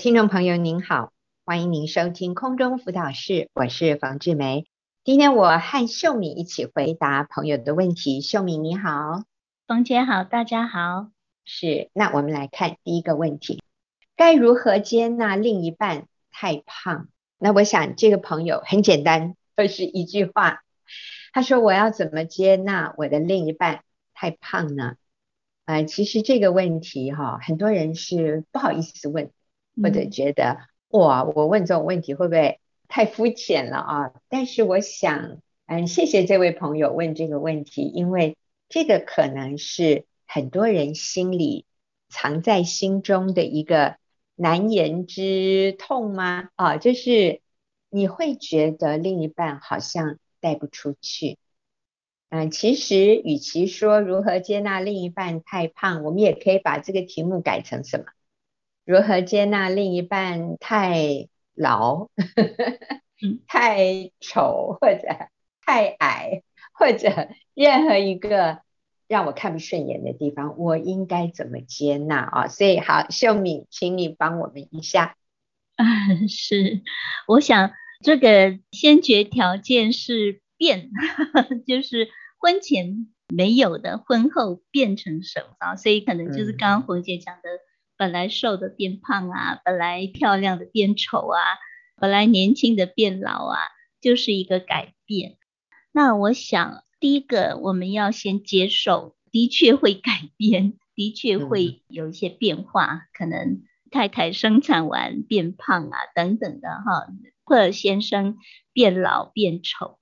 听众朋友您好，欢迎您收听空中辅导室，我是冯志梅。今天我和秀敏一起回答朋友的问题。秀敏你好，冯姐好，大家好。是，那我们来看第一个问题，该如何接纳另一半太胖？那我想这个朋友很简单，就是一句话，他说我要怎么接纳我的另一半太胖呢？呃，其实这个问题哈，很多人是不好意思问。或者觉得哇，我问这种问题会不会太肤浅了啊？但是我想，嗯，谢谢这位朋友问这个问题，因为这个可能是很多人心里藏在心中的一个难言之痛吗？啊，就是你会觉得另一半好像带不出去。嗯，其实与其说如何接纳另一半太胖，我们也可以把这个题目改成什么？如何接纳另一半太老、太丑或者太矮，或者任何一个让我看不顺眼的地方，我应该怎么接纳啊？所以好，秀敏，请你帮我们一下。嗯，是，我想这个先决条件是变，就是婚前没有的，婚后变成什么啊？所以可能就是刚刚红姐讲的。本来瘦的变胖啊，本来漂亮的变丑啊，本来年轻的变老啊，就是一个改变。那我想，第一个我们要先接受，的确会改变，的确会有一些变化，嗯、可能太太生产完变胖啊，等等的哈，或者先生变老变丑，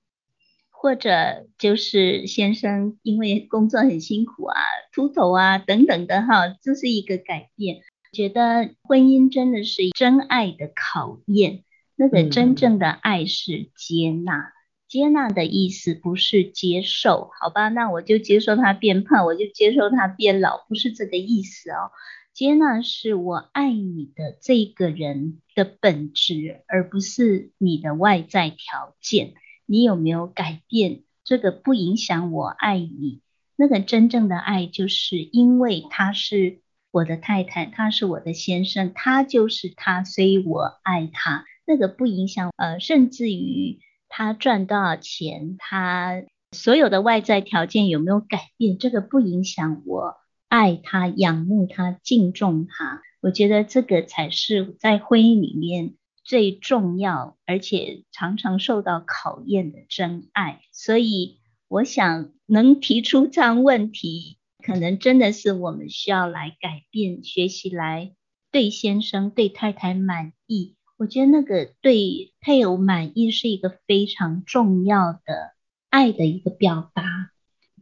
或者就是先生因为工作很辛苦啊，秃头啊，等等的哈，这是一个改变。觉得婚姻真的是真爱的考验，那个真正的爱是接纳。接纳的意思不是接受，好吧？那我就接受他变胖，我就接受他变老，不是这个意思哦。接纳是我爱你的这个人的本质，而不是你的外在条件。你有没有改变？这个不影响我爱你。那个真正的爱，就是因为他是。我的太太，他是我的先生，他就是他，所以我爱他。那个不影响，呃，甚至于他赚多少钱，他所有的外在条件有没有改变，这个不影响我爱他、仰慕他、敬重他。我觉得这个才是在婚姻里面最重要，而且常常受到考验的真爱。所以，我想能提出这样问题。可能真的是我们需要来改变，学习来对先生、对太太满意。我觉得那个对配偶满意是一个非常重要的爱的一个表达。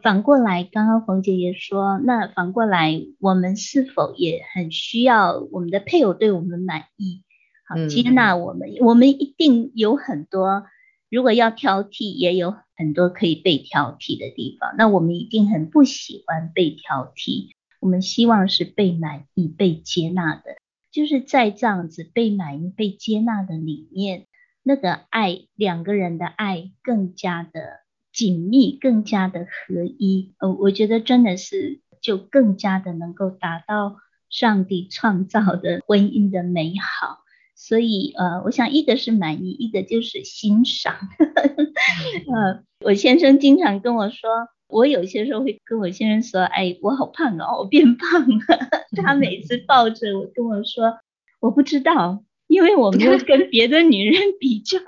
反过来，刚刚冯姐也说，那反过来，我们是否也很需要我们的配偶对我们满意，好接纳我们？嗯、我们一定有很多。如果要挑剔，也有很多可以被挑剔的地方。那我们一定很不喜欢被挑剔，我们希望是被满意、被接纳的。就是在这样子被满意、被接纳的里面，那个爱，两个人的爱更加的紧密，更加的合一。呃，我觉得真的是就更加的能够达到上帝创造的婚姻的美好。所以，呃，我想一个是满意，一个就是欣赏。呃，我先生经常跟我说，我有些时候会跟我先生说，哎，我好胖哦，我变胖了。他每次抱着我跟我说，我不知道。因为我没有 跟别的女人比较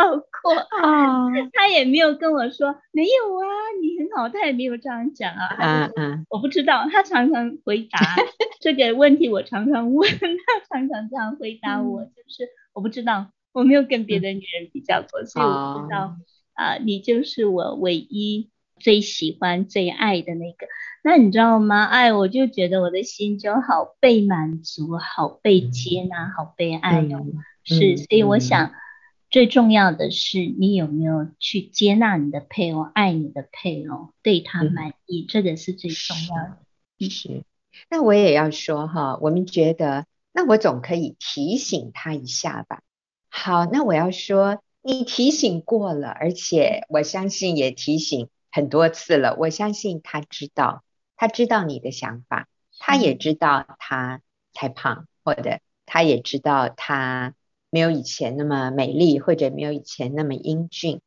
过啊，他也没有跟我说没有啊，你很好，他也没有这样讲啊。嗯嗯，我不知道，他常常回答 这个问题，我常常问他，常常这样回答我，就是我不知道，我没有跟别的女人比较过，所以我不知道啊，你就是我唯一最喜欢、最爱的那个。那你知道吗？哎，我就觉得我的心就好被满足，好被接纳，好被爱哦。嗯、是，所以我想、嗯、最重要的是你有没有去接纳你的配偶，爱你的配偶，对他满意，嗯、这个是最重要的。是，是。那我也要说哈，我们觉得，那我总可以提醒他一下吧。好，那我要说，你提醒过了，而且我相信也提醒很多次了，我相信他知道。他知道你的想法，他也知道他太胖或者他也知道他没有以前那么美丽，或者没有以前那么英俊。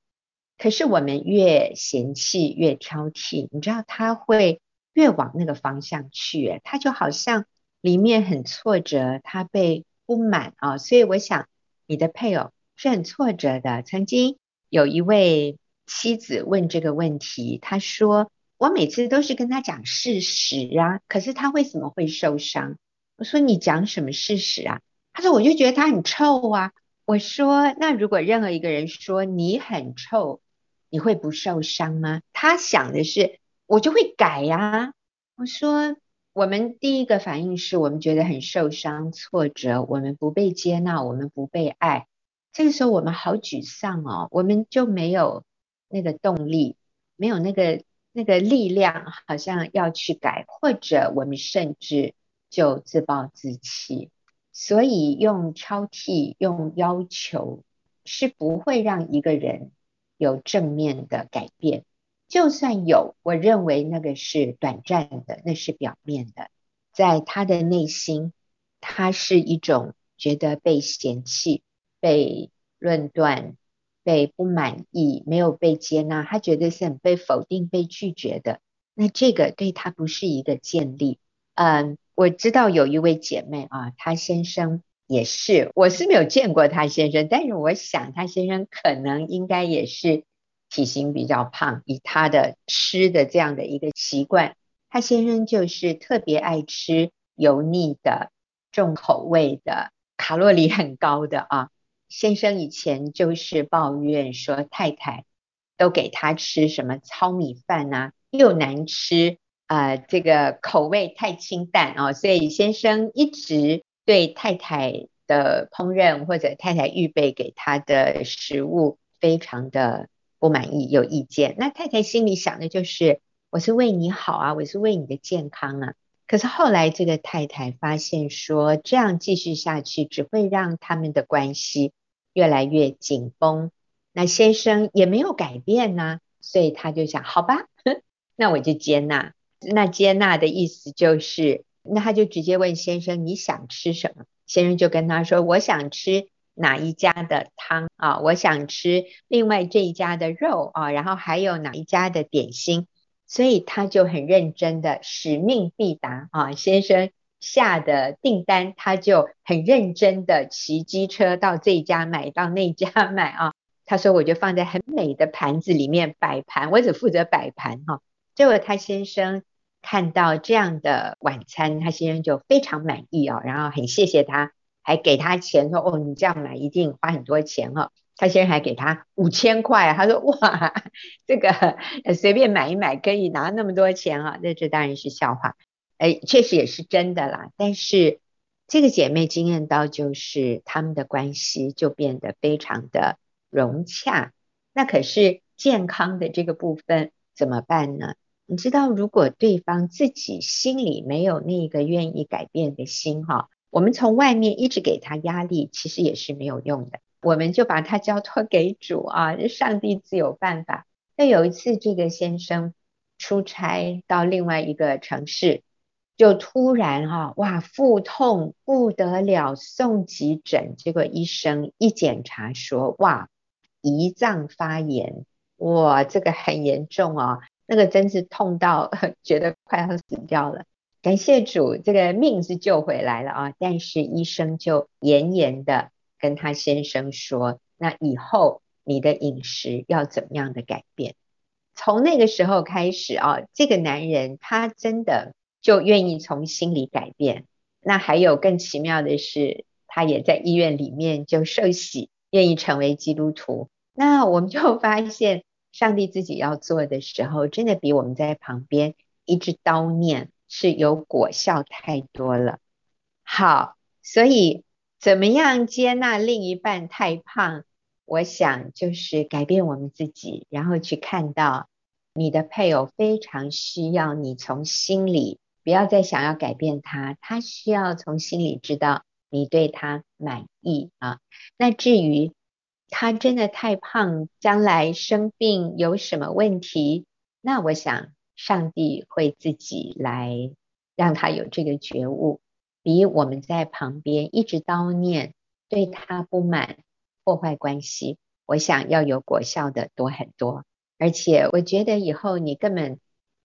可是我们越嫌弃越挑剔，你知道他会越往那个方向去，他就好像里面很挫折，他被不满啊。所以我想你的配偶是很挫折的。曾经有一位妻子问这个问题，他说：“我每次都是跟他讲事实啊，可是他为什么会受伤？”我说：“你讲什么事实啊？”他说：“我就觉得他很臭啊。”我说：“那如果任何一个人说你很臭，你会不受伤吗？他想的是，我就会改呀。我说，我们第一个反应是我们觉得很受伤、挫折，我们不被接纳，我们不被爱。这个时候我们好沮丧哦，我们就没有那个动力，没有那个那个力量，好像要去改，或者我们甚至就自暴自弃。所以用挑剔、用要求是不会让一个人。有正面的改变，就算有，我认为那个是短暂的，那是表面的。在他的内心，他是一种觉得被嫌弃、被论断、被不满意、没有被接纳，他觉得是很被否定、被拒绝的。那这个对他不是一个建立。嗯，我知道有一位姐妹啊，她先生。也是，我是没有见过她先生，但是我想她先生可能应该也是体型比较胖，以她的吃的这样的一个习惯，她先生就是特别爱吃油腻的、重口味的、卡路里很高的啊。先生以前就是抱怨说太太都给他吃什么糙米饭呐、啊，又难吃啊、这个口味太清淡啊，所以先生一直。对太太的烹饪或者太太预备给他的食物非常的不满意，有意见。那太太心里想的就是，我是为你好啊，我是为你的健康啊。可是后来这个太太发现说，这样继续下去只会让他们的关系越来越紧绷。那先生也没有改变呢，所以他就想，好吧，那我就接纳。那接纳的意思就是。那他就直接问先生，你想吃什么？先生就跟他说，我想吃哪一家的汤啊，我想吃另外这一家的肉啊，然后还有哪一家的点心，所以他就很认真的使命必达啊。先生下的订单，他就很认真的骑机车到这家买，到那家买啊。他说我就放在很美的盘子里面摆盘，我只负责摆盘哈。结果他先生。看到这样的晚餐，他先生就非常满意哦，然后很谢谢他，还给他钱说哦，你这样买一定花很多钱哦。他先生还给他五千块，他说哇，这个随便买一买可以拿那么多钱啊，那这当然是笑话，哎，确实也是真的啦。但是这个姐妹经验到，就是他们的关系就变得非常的融洽。那可是健康的这个部分怎么办呢？你知道，如果对方自己心里没有那个愿意改变的心哈，我们从外面一直给他压力，其实也是没有用的。我们就把他交托给主啊，上帝自有办法。那有一次，这个先生出差到另外一个城市，就突然哈哇腹痛不得了，送急诊，结果医生一检查说哇胰脏发炎，哇这个很严重哦。那个真是痛到 觉得快要死掉了，感谢主，这个命是救回来了啊！但是医生就严严的跟他先生说，那以后你的饮食要怎么样的改变？从那个时候开始啊，这个男人他真的就愿意从心里改变。那还有更奇妙的是，他也在医院里面就受洗，愿意成为基督徒。那我们就发现。上帝自己要做的时候，真的比我们在旁边一直叨念是有果效太多了。好，所以怎么样接纳另一半太胖？我想就是改变我们自己，然后去看到你的配偶非常需要你从心里，不要再想要改变他，他需要从心里知道你对他满意啊。那至于，他真的太胖，将来生病有什么问题？那我想上帝会自己来让他有这个觉悟。比我们在旁边一直叨念、对他不满、破坏关系，我想要有果效的多很多。而且我觉得以后你根本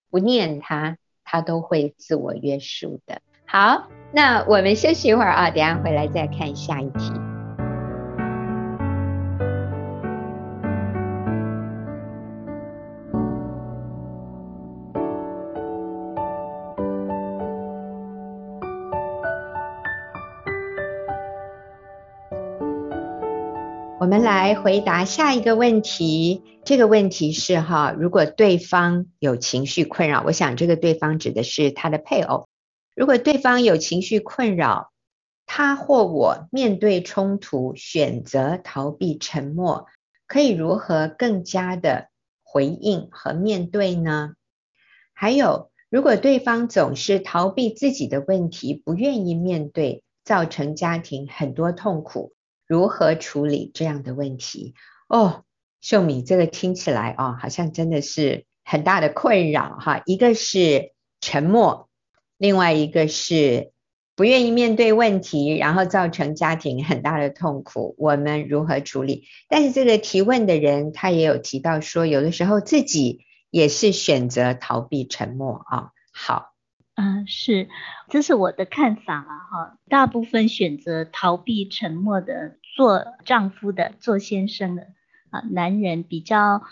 不念他，他都会自我约束的。好，那我们休息一会儿啊，等下回来再看下一题。我们来回答下一个问题。这个问题是哈，如果对方有情绪困扰，我想这个对方指的是他的配偶。如果对方有情绪困扰，他或我面对冲突选择逃避沉默，可以如何更加的回应和面对呢？还有，如果对方总是逃避自己的问题，不愿意面对，造成家庭很多痛苦。如何处理这样的问题？哦，秀敏，这个听起来哦，好像真的是很大的困扰哈。一个是沉默，另外一个是不愿意面对问题，然后造成家庭很大的痛苦。我们如何处理？但是这个提问的人他也有提到说，有的时候自己也是选择逃避沉默啊、好。嗯，是，这是我的看法了哈。大部分选择逃避沉默的，做丈夫的、做先生的啊，男人比较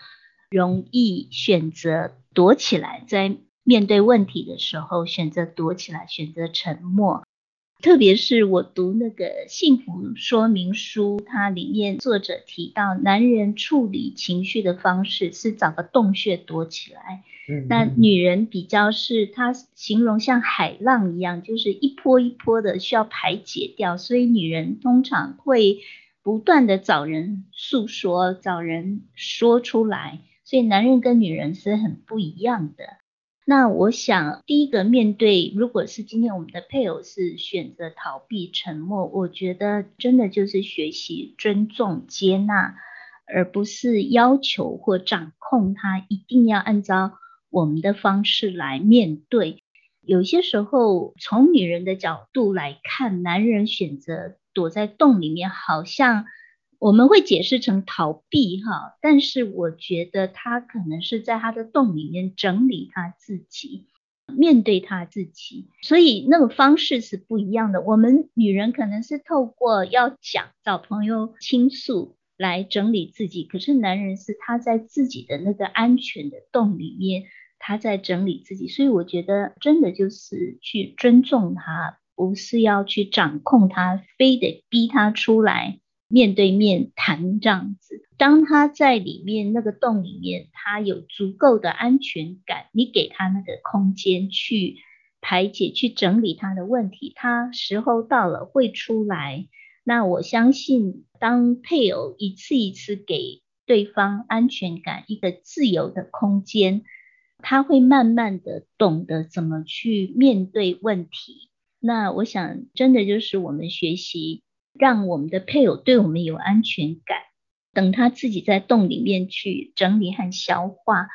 容易选择躲起来，在面对问题的时候选择躲起来，选择沉默。特别是我读那个幸福说明书，它里面作者提到，男人处理情绪的方式是找个洞穴躲起来。嗯，那女人比较是，她形容像海浪一样，就是一波一波的需要排解掉，所以女人通常会不断的找人诉说，找人说出来，所以男人跟女人是很不一样的。那我想，第一个面对，如果是今天我们的配偶是选择逃避、沉默，我觉得真的就是学习尊重、接纳，而不是要求或掌控他，一定要按照我们的方式来面对。有些时候，从女人的角度来看，男人选择躲在洞里面，好像。我们会解释成逃避哈，但是我觉得他可能是在他的洞里面整理他自己，面对他自己，所以那个方式是不一样的。我们女人可能是透过要讲，找朋友倾诉来整理自己，可是男人是他在自己的那个安全的洞里面，他在整理自己。所以我觉得真的就是去尊重他，不是要去掌控他，非得逼他出来。面对面谈这样子，当他在里面那个洞里面，他有足够的安全感，你给他那个空间去排解、去整理他的问题，他时候到了会出来。那我相信，当配偶一次一次给对方安全感、一个自由的空间，他会慢慢的懂得怎么去面对问题。那我想，真的就是我们学习。让我们的配偶对我们有安全感，等他自己在洞里面去整理和消化。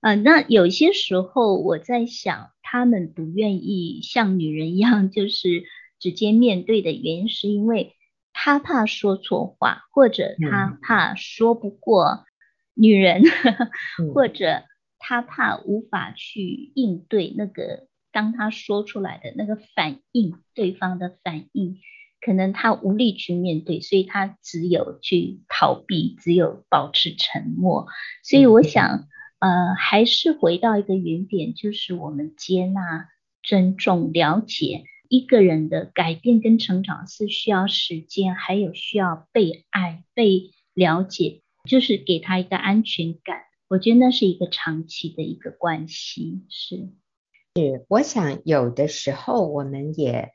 呃，那有些时候我在想，他们不愿意像女人一样，就是直接面对的原因，是因为他怕说错话，或者他怕说不过女人，嗯、或者他怕无法去应对那个当他说出来的那个反应，对方的反应。可能他无力去面对，所以他只有去逃避，只有保持沉默。所以我想，呃，还是回到一个原点，就是我们接纳、尊重、了解一个人的改变跟成长是需要时间，还有需要被爱、被了解，就是给他一个安全感。我觉得那是一个长期的一个关系。是，是，我想有的时候我们也。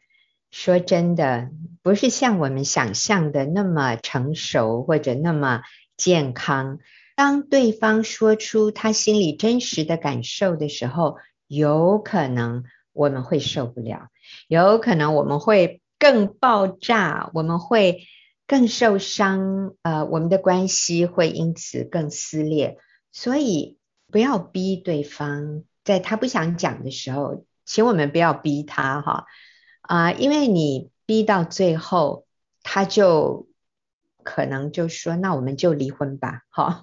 说真的，不是像我们想象的那么成熟或者那么健康。当对方说出他心里真实的感受的时候，有可能我们会受不了，有可能我们会更爆炸，我们会更受伤，呃，我们的关系会因此更撕裂。所以不要逼对方，在他不想讲的时候，请我们不要逼他哈。啊、因为你逼到最后，他就可能就说，那我们就离婚吧，哈，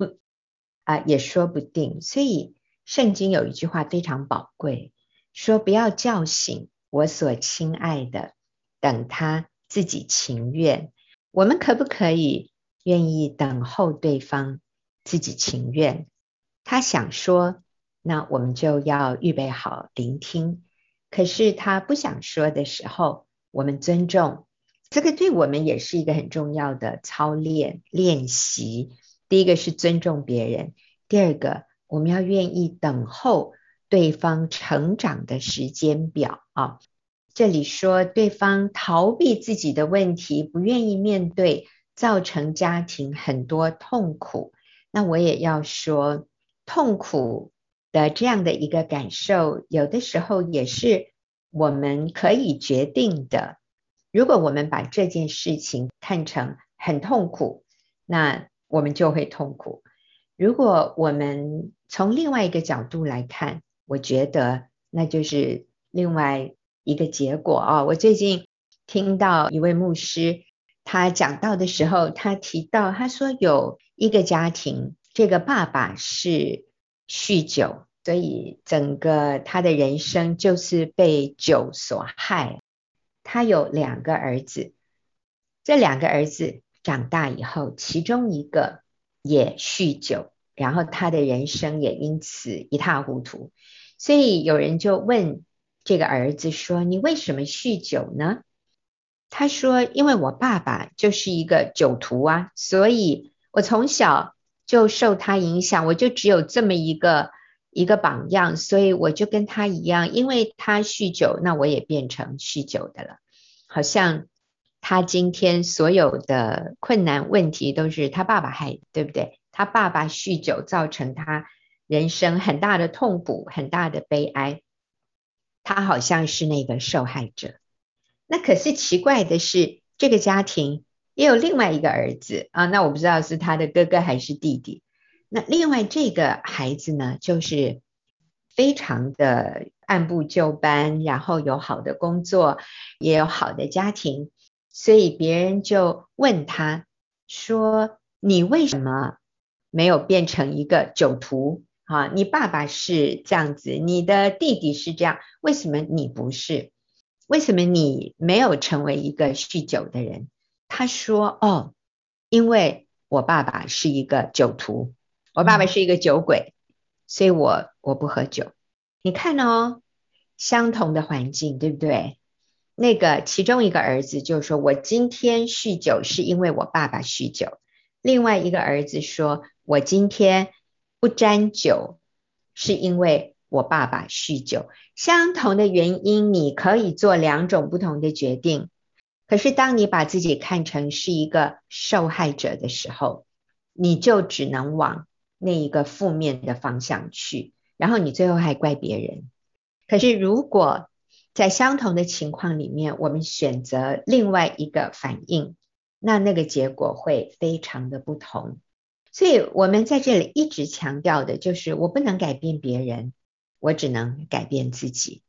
啊，也说不定。所以圣经有一句话非常宝贵，说不要叫醒我所亲爱的，等他自己情愿。我们可不可以愿意等候对方自己情愿？他想说，那我们就要预备好聆听。可是他不想说的时候，我们尊重，这个对我们也是一个很重要的操练练习。第一个是尊重别人，第二个我们要愿意等候对方成长的时间表啊。这里说对方逃避自己的问题，不愿意面对，造成家庭很多痛苦。那我也要说，痛苦。的这样的一个感受，有的时候也是我们可以决定的。如果我们把这件事情看成很痛苦，那我们就会痛苦。如果我们从另外一个角度来看，我觉得那就是另外一个结果啊。我最近听到一位牧师他讲到的时候，他提到他说有一个家庭，这个爸爸是。酗酒，所以整个他的人生就是被酒所害。他有两个儿子，这两个儿子长大以后，其中一个也酗酒，然后他的人生也因此一塌糊涂。所以有人就问这个儿子说：“你为什么酗酒呢？”他说：“因为我爸爸就是一个酒徒啊，所以我从小。”就受他影响，我就只有这么一个一个榜样，所以我就跟他一样，因为他酗酒，那我也变成酗酒的了。好像他今天所有的困难问题都是他爸爸害，对不对？他爸爸酗酒造成他人生很大的痛苦，很大的悲哀，他好像是那个受害者。那可是奇怪的是，这个家庭。也有另外一个儿子啊，那我不知道是他的哥哥还是弟弟。那另外这个孩子呢，就是非常的按部就班，然后有好的工作，也有好的家庭，所以别人就问他说：“你为什么没有变成一个酒徒？啊，你爸爸是这样子，你的弟弟是这样，为什么你不是？为什么你没有成为一个酗酒的人？”他说：“哦，因为我爸爸是一个酒徒，我爸爸是一个酒鬼，所以我我不喝酒。你看哦，相同的环境，对不对？那个其中一个儿子就说：我今天酗酒是因为我爸爸酗酒。另外一个儿子说：我今天不沾酒是因为我爸爸酗酒。相同的原因，你可以做两种不同的决定。”可是，当你把自己看成是一个受害者的时候，你就只能往那一个负面的方向去，然后你最后还怪别人。可是，如果在相同的情况里面，我们选择另外一个反应，那那个结果会非常的不同。所以，我们在这里一直强调的就是，我不能改变别人，我只能改变自己。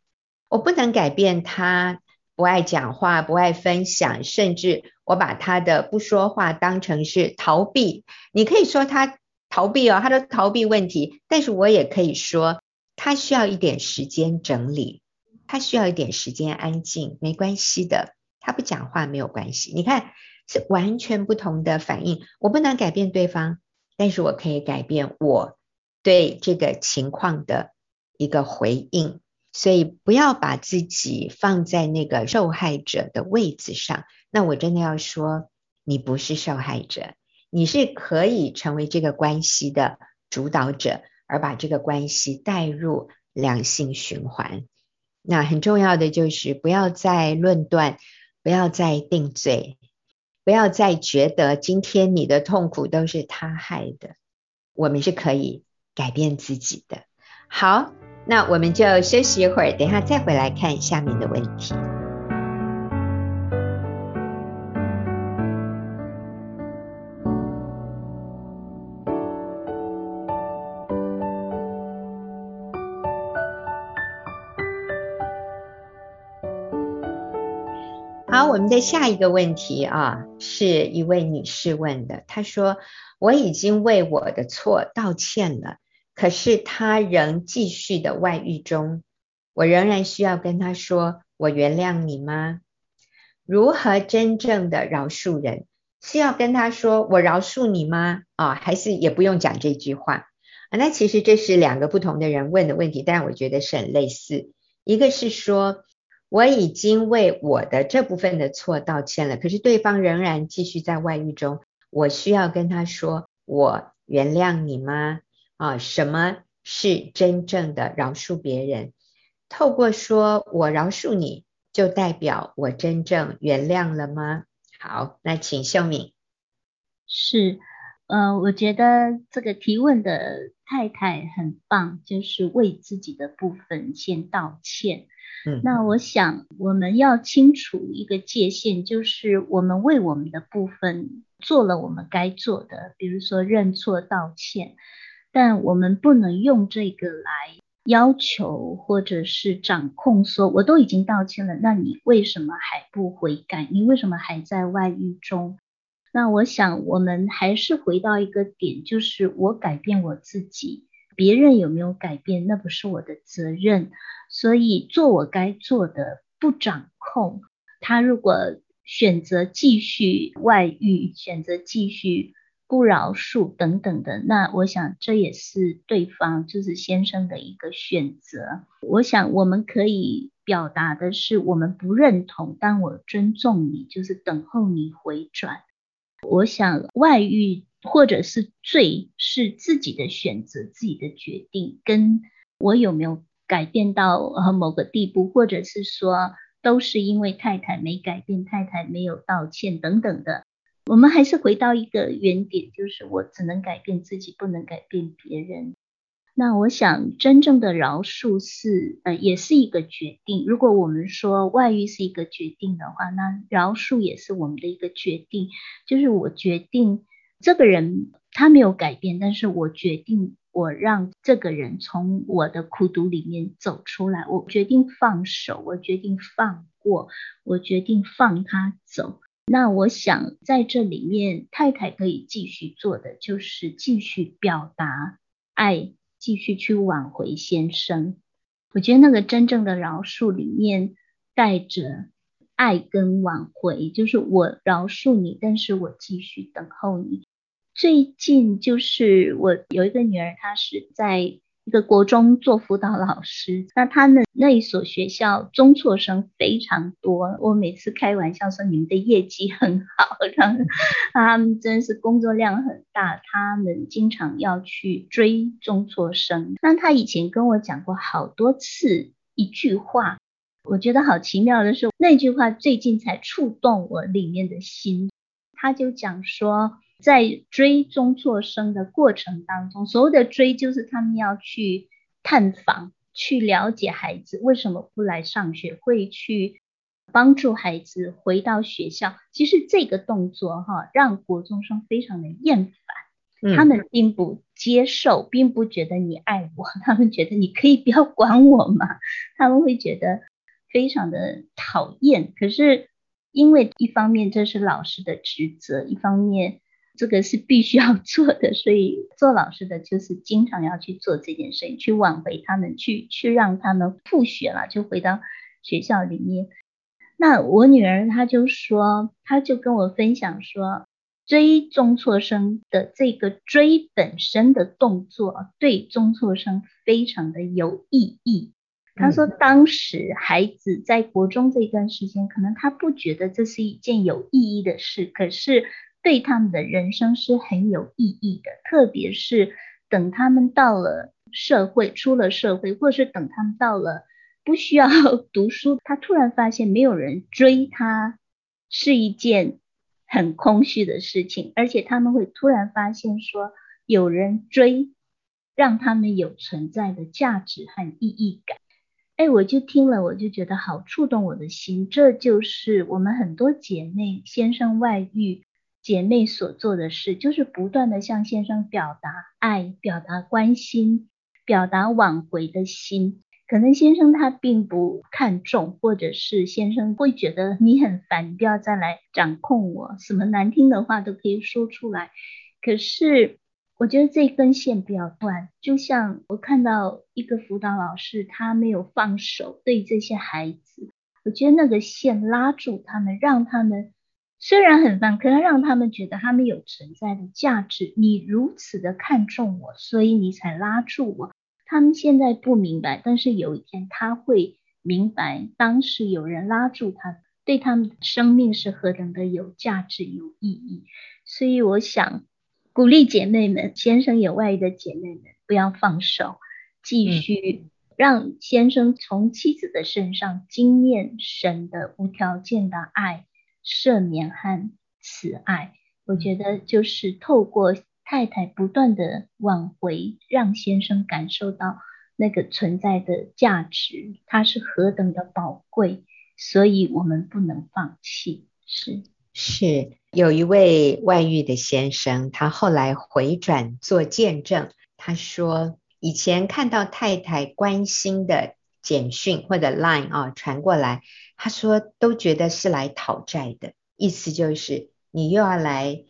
我不能改变他。不爱讲话，不爱分享，甚至我把他的不说话当成是逃避。你可以说他逃避哦，他都逃避问题。但是我也可以说，他需要一点时间整理，他需要一点时间安静，没关系的。他不讲话没有关系。你看，是完全不同的反应。我不能改变对方，但是我可以改变我对这个情况的一个回应。所以不要把自己放在那个受害者的位置上。那我真的要说，你不是受害者，你是可以成为这个关系的主导者，而把这个关系带入良性循环。那很重要的就是不要再论断，不要再定罪，不要再觉得今天你的痛苦都是他害的。我们是可以改变自己的。好。那我们就休息一会儿，等一下再回来看下面的问题。好，我们的下一个问题啊，是一位女士问的。她说：“我已经为我的错道歉了，可是他仍继续的外遇中，我仍然需要跟他说我原谅你吗？如何真正的饶恕人？是要跟他说我饶恕你吗？啊，还是也不用讲这句话？啊，那其实这是两个不同的人问的问题，但我觉得是很类似。一个是说。”我已经为我的这部分的错道歉了，可是对方仍然继续在外遇中，我需要跟他说，我原谅你吗？啊，什么是真正的饶恕别人？透过说我饶恕你，就代表我真正原谅了吗？好，那请秀敏。是，呃，我觉得这个提问的太太很棒，就是为自己的部分先道歉。嗯，那我想我们要清楚一个界限，就是我们为我们的部分做了我们该做的，比如说认错道歉，但我们不能用这个来要求或者是掌控，说我都已经道歉了，那你为什么还不悔改？你为什么还在外遇中？那我想我们还是回到一个点，就是我改变我自己。别人有没有改变，那不是我的责任，所以做我该做的，不掌控。他如果选择继续外遇，选择继续不饶恕等等的，那我想这也是对方就是先生的一个选择。我想我们可以表达的是，我们不认同，但我尊重你，就是等候你回转。我想外遇。或者是罪是自己的选择，自己的决定，跟我有没有改变到呃某个地步，或者是说都是因为太太没改变，太太没有道歉等等的，我们还是回到一个原点，就是我只能改变自己，不能改变别人。那我想真正的饶恕是呃也是一个决定。如果我们说外遇是一个决定的话，那饶恕也是我们的一个决定，就是我决定。这个人他没有改变，但是我决定，我让这个人从我的苦毒里面走出来。我决定放手，我决定放过，我决定放他走。那我想在这里面，太太可以继续做的就是继续表达爱，继续去挽回先生。我觉得那个真正的饶恕里面带着。爱跟挽回，就是我饶恕你，但是我继续等候你。最近就是我有一个女儿，她是在一个国中做辅导老师，那他的那一所学校中辍生非常多。我每次开玩笑说你们的业绩很好，然后他们真是工作量很大，他们经常要去追中辍生。那他以前跟我讲过好多次一句话。我觉得好奇妙的是，那句话最近才触动我里面的心。他就讲说，在追中辍生的过程当中，所谓的追就是他们要去探访，去了解孩子为什么不来上学，会去帮助孩子回到学校。其实这个动作哈，让国中生非常的厌烦，他们并不接受，并不觉得你爱我，他们觉得你可以不要管我嘛，他们会觉得。非常的讨厌，可是因为一方面这是老师的职责，一方面这个是必须要 做的，所以做老师的就是经常要去做这件事情，去挽回他们，去去让他们复学了，就回到学校里面。那我女儿她就说，她就跟我分享说，追中辍生的这个追本身的动作，对中辍生非常的有意义。她说，当时孩子在国中这段时间，可能他不觉得这是一件有意义的事，可是对他们的人生是很有意义的。特别是等他们到了社会，出了社会，或是等他们到了不需要 读书，他突然发现没有人追他，是一件很空虚的事情，而且他们会突然发现说，有人追，让他们有存在的价值和意义感。哎，我就听了，我就觉得好触动我的心。这就是我们很多姐妹先生外遇姐妹所做的事，就是不断的向先生表达爱，表达关心，表达挽回的心。可能先生他并不看重，或者是先生会觉得你很烦，不要再来掌控我，什么难听的话都可以说出来。可是我觉得这根线不要断，就像我看到一个辅导老师，他没有放手对这些孩子，我觉得那个线拉住他们，让他们虽然很棒，可能让他们觉得他们有存在的价值。你如此的看重我，所以你才拉住我。他们现在不明白，但是有一天他会明白，当时有人拉住他，对他们的生命是何等的有价值、有意义。所以我想鼓励姐妹们，先生有外遇的姐妹们，不要放手，继续让先生从妻子的身上经验神的无条件的爱、赦免和慈爱。我觉得就是透过。太太不断的挽回，让先生感受到那个存在的价值，它是何等的宝贵，所以我们不能放弃。是是，有一位外遇的先生，他后来回转做见证，他说以前看到太太关心的简讯或者 Line 啊传过来，他说都觉得是来讨债的，意思就是你又要来。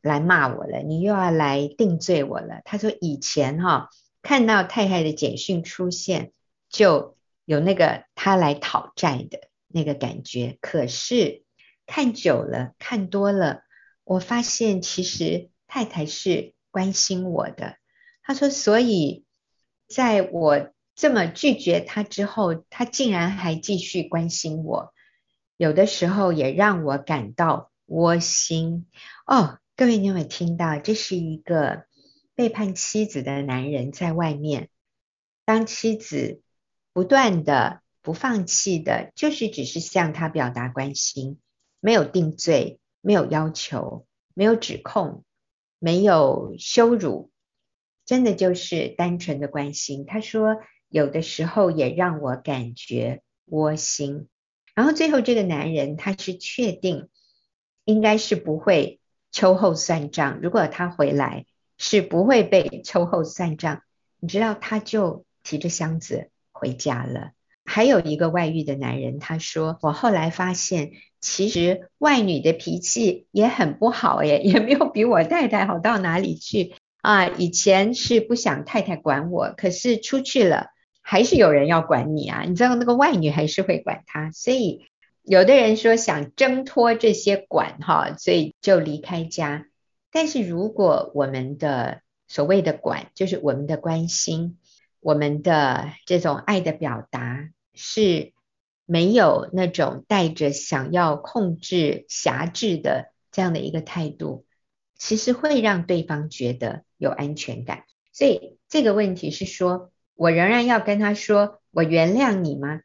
来骂我了，你又要来定罪我了。他说以前哈、看到太太的简讯出现，就有那个他来讨债的那个感觉。可是看久了，看多了，我发现其实太太是关心我的。他说，所以在我这么拒绝他之后，他竟然还继续关心我，有的时候也让我感到窝心哦。各位，你有没有听到？这是一个背叛妻子的男人在外面，当妻子不断的不放弃的，就是只是向他表达关心，没有定罪，没有要求，没有指控，没有羞辱，真的就是单纯的关心。他说，有的时候也让我感觉窝心。然后最后这个男人，他是确定应该是不会。秋后算账，如果他回来是不会被秋后算账，你知道他就提着箱子回家了。还有一个外遇的男人，他说：“我后来发现，其实外女的脾气也很不好耶，也没有比我太太好到哪里去啊。以前是不想太太管我，可是出去了还是有人要管你啊。你知道那个外女还是会管他，所以。”有的人说想挣脱这些管哈，所以就离开家。但是如果我们的所谓的管，就是我们的关心，我们的这种爱的表达是没有那种带着想要控制、辖制的这样的一个态度，其实会让对方觉得有安全感。所以这个问题是说，我仍然要跟他说，我原谅你吗？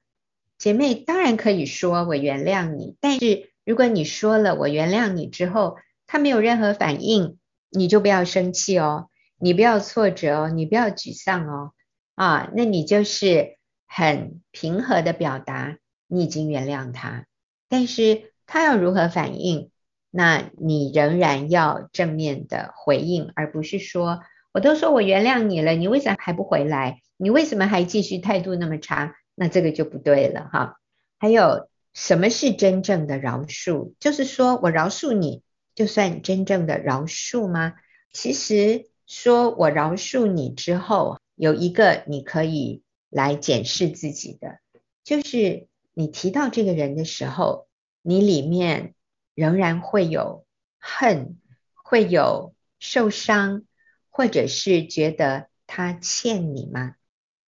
姐妹当然可以说我原谅你，但是如果你说了我原谅你之后，他没有任何反应，你就不要生气哦，你不要挫折哦，你不要沮丧哦，啊，那你就是很平和的表达你已经原谅他，但是他要如何反应，那你仍然要正面的回应，而不是说我都说我原谅你了，你为啥还不回来？你为什么还继续态度那么差？那这个就不对了哈。还有什么是真正的饶恕？就是说我饶恕你，就算真正的饶恕吗？其实说我饶恕你之后，有一个你可以来检视自己的，就是你提到这个人的时候，你里面仍然会有恨，会有受伤，或者是觉得他欠你吗？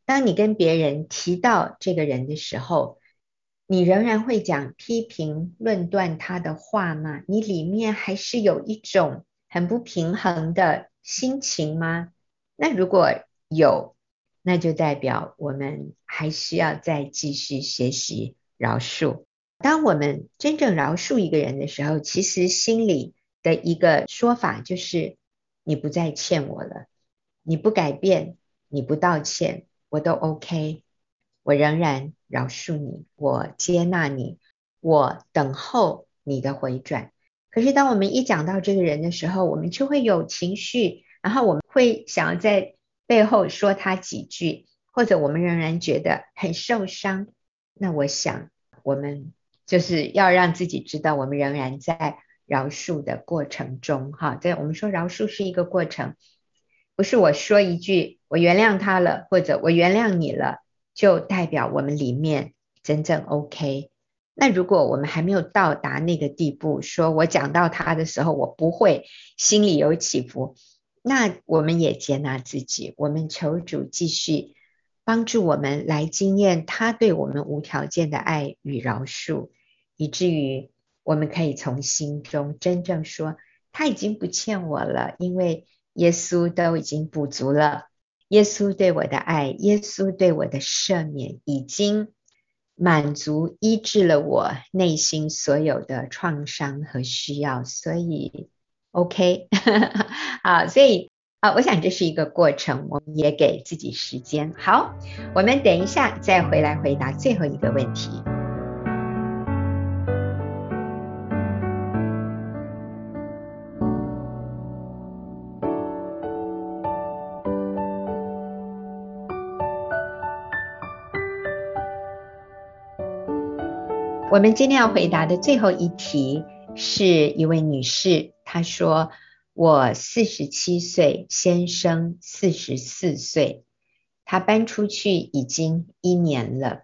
当你跟别人提到这个人的时候，你仍然会讲批评、论断他的话吗？你里面还是有一种很不平衡的心情吗？那如果有，那就代表我们还需要再继续学习饶恕。当我们真正饶恕一个人的时候，其实心里的一个说法就是：你不再欠我了，你不改变，你不道歉。我都 OK，我仍然饶恕你，我接纳你，我等候你的回转。可是当我们一讲到这个人的时候，我们就会有情绪，然后我们会想要在背后说他几句，或者我们仍然觉得很受伤，那我想我们就是要让自己知道，我们仍然在饶恕的过程中，哈，对，我们说饶恕是一个过程，不是我说一句我原谅他了，或者我原谅你了，就代表我们里面真正 OK。那如果我们还没有到达那个地步，说我讲到他的时候，我不会心里有起伏，那我们也接纳自己，我们求主继续帮助我们来经验他对我们无条件的爱与饶恕，以至于我们可以从心中真正说，他已经不欠我了，因为耶稣都已经补足了，耶稣对我的爱，耶稣对我的赦免已经。满足医治了我内心所有的创伤和需要，所以 OK 啊，所以啊，我想这是一个过程，我们也给自己时间。好，我们等一下再回来回答最后一个问题。我们今天要回答的最后一题是一位女士，她说：“我四十七岁，先生四十四岁，他搬出去已经一年了，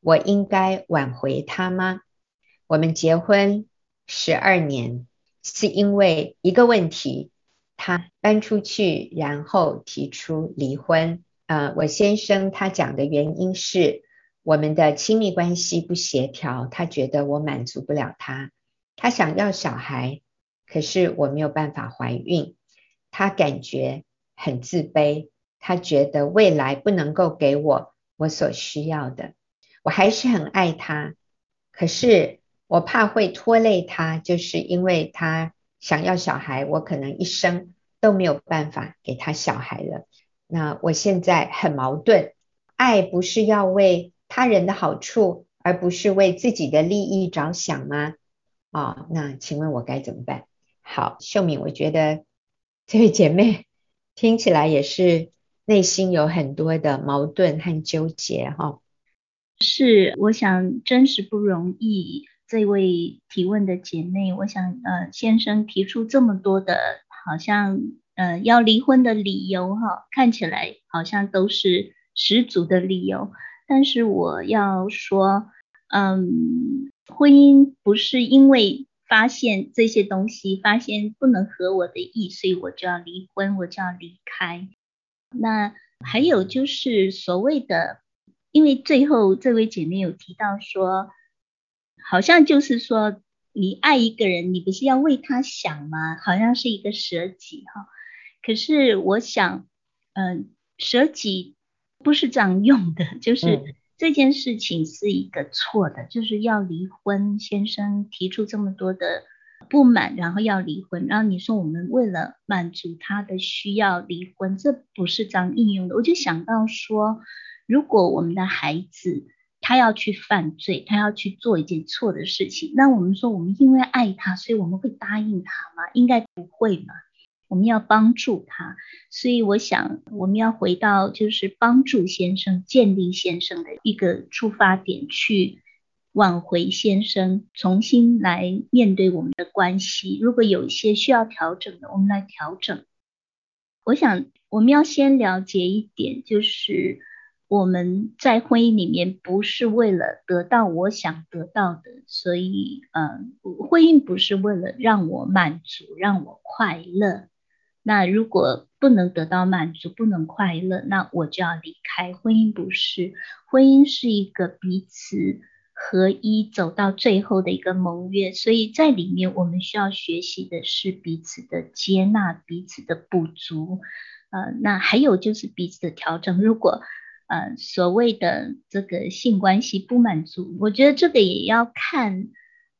我应该挽回他吗？我们结婚十二年，是因为一个问题，他搬出去，然后提出离婚。呃，我先生他讲的原因是。”我们的亲密关系不协调，他觉得我满足不了他，他想要小孩，可是我没有办法怀孕，他感觉很自卑，他觉得未来不能够给我我所需要的，我还是很爱他，可是我怕会拖累他，就是因为他想要小孩，我可能一生都没有办法给他小孩了，那我现在很矛盾，爱不是要为他人的好处，而不是为自己的利益着想吗？啊、那请问我该怎么办？好，秀敏，我觉得这位姐妹 听起来也是内心有很多的矛盾和纠结哈、是，我想真是不容易。这位提问的姐妹，我想呃，先生提出这么多的，好像呃要离婚的理由哈，看起来好像都是十足的理由。但是我要说，嗯，婚姻不是因为发现这些东西，发现不能合我的意，所以我就要离婚，我就要离开。那还有就是所谓的，因为最后这位姐妹有提到说，好像就是说，你爱一个人，你不是要为他想吗？好像是一个舍己哈。可是我想，嗯，舍己。不是这样用的，就是这件事情是一个错的，嗯、就是要离婚。先生提出这么多的不满，然后要离婚，然后你说我们为了满足他的需要离婚，这不是这样应用的。我就想到说，如果我们的孩子他要去犯罪，他要去做一件错的事情，那我们说我们因为爱他，所以我们会答应他吗？应该不会嘛。我们要帮助他，所以我想我们要回到就是帮助先生建立先生的一个出发点，去挽回先生，重新来面对我们的关系。如果有一些需要调整的，我们来调整。我想我们要先了解一点，就是我们在婚姻里面不是为了得到我想得到的，所以嗯，婚姻不是为了让我满足，让我快乐。那如果不能得到满足，不能快乐，那我就要离开。婚姻不是，婚姻是一个彼此合一走到最后的一个盟约，所以在里面我们需要学习的是彼此的接纳，彼此的不足。呃，那还有就是彼此的调整。如果呃所谓的这个性关系不满足，我觉得这个也要看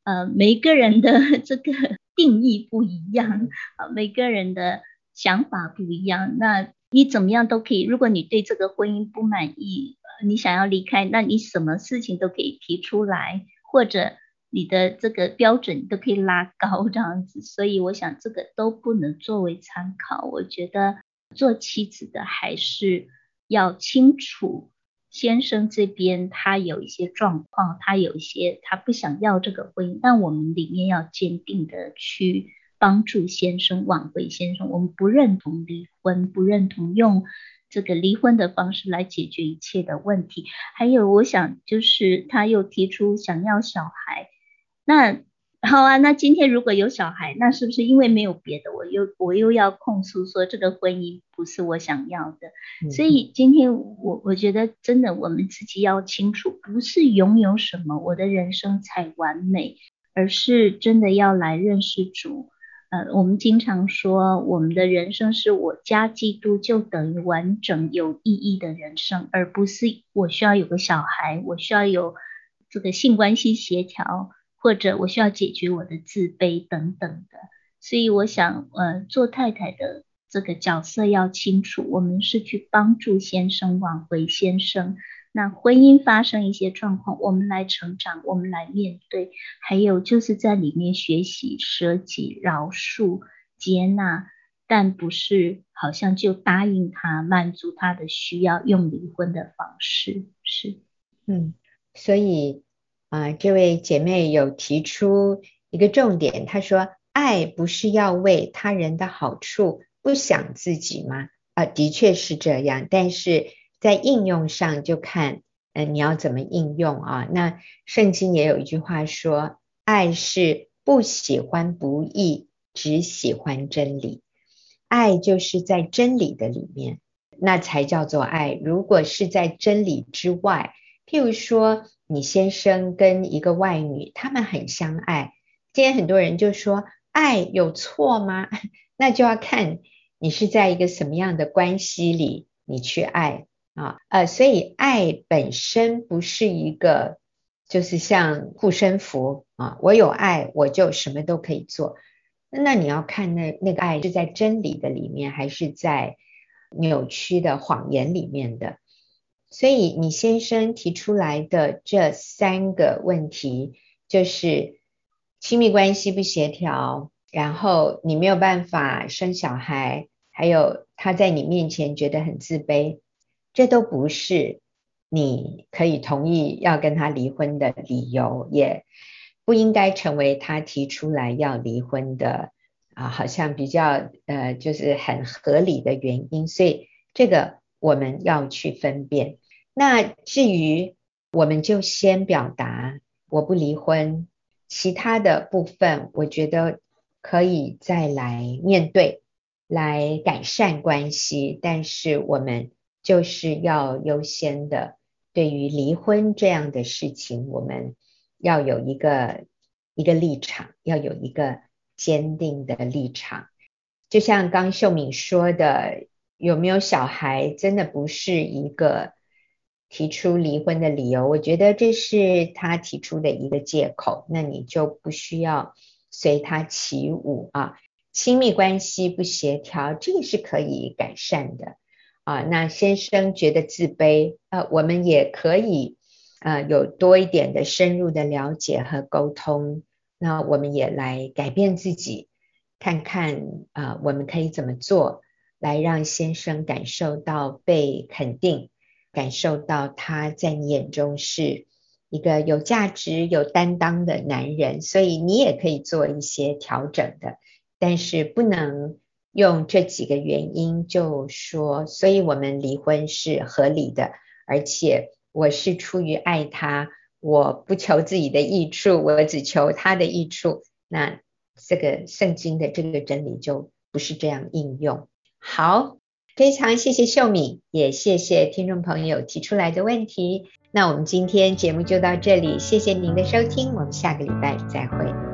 呃每个人的 这个定义不一样啊，每个人的。想法不一样，那你怎么样都可以。如果你对这个婚姻不满意，你想要离开，那你什么事情都可以提出来，或者你的这个标准都可以拉高这样子。所以我想这个都不能作为参考。我觉得做妻子的还是要清楚先生这边他有一些状况，他有一些他不想要这个婚姻，但我们里面要坚定的去帮助先生挽回先生。我们不认同离婚，不认同用这个离婚的方式来解决一切的问题。还有，我想就是他又提出想要小孩，那。好啊，那今天如果有小孩，那是不是因为没有别的，我又我又要控诉说这个婚姻不是我想要的？嗯、所以今天我我觉得真的我们自己要清楚，不是拥有什么我的人生才完美，而是真的要来认识主。呃，我们经常说我们的人生是我加基督就等于完整有意义的人生，而不是我需要有个小孩，我需要有这个性关系协调。或者我需要解决我的自卑等等的，所以我想，呃，做太太的这个角色要清楚，我们是去帮助先生挽回先生。那婚姻发生一些状况，我们来成长，我们来面对，还有就是在里面学习舍己、饶恕、接纳，但不是好像就答应他满足他的需要，用离婚的方式是，嗯，所以。啊，这位姐妹有提出一个重点，她说：“爱不是要为他人的好处，不想自己吗？”啊，的确是这样，但是在应用上就看，嗯，你要怎么应用啊？那圣经也有一句话说：“爱是不喜欢不义，只喜欢真理。”爱就是在真理的里面，那才叫做爱。如果是在真理之外，譬如说，你先生跟一个外女，他们很相爱。今天很多人就说，爱有错吗？那就要看你是在一个什么样的关系里，你去爱啊。呃，所以爱本身不是一个，就是像护身符啊。我有爱，我就什么都可以做。那你要看那那个爱是在真理的里面，还是在扭曲的谎言里面的？所以你先生提出来的这三个问题，就是亲密关系不协调，然后你没有办法生小孩，还有他在你面前觉得很自卑，这都不是你可以同意要跟他离婚的理由，也不应该成为他提出来要离婚的啊，好像比较呃就是很合理的原因。所以这个我们要去分辨。那至于我们就先表达我不离婚，其他的部分我觉得可以再来面对，来改善关系。但是我们就是要优先的，对于离婚这样的事情，我们要有一个一个立场，要有一个坚定的立场。就像刚秀敏说的，有没有小孩真的不是一个。提出离婚的理由，我觉得这是他提出的一个借口，那你就不需要随他起舞啊。亲密关系不协调，这个是可以改善的啊。那先生觉得自卑，呃，我们也可以呃有多一点的深入的了解和沟通。那我们也来改变自己，看看啊，我们可以怎么做来让先生感受到被肯定。感受到他在你眼中是一个有价值、有担当的男人，所以你也可以做一些调整的，但是不能用这几个原因就说，所以我们离婚是合理的，而且我是出于爱他，我不求自己的益处，我只求他的益处，那这个圣经的这个真理就不是这样应用。好。非常谢谢秀敏，也谢谢听众朋友提出来的问题。那我们今天节目就到这里，谢谢您的收听，我们下个礼拜再会。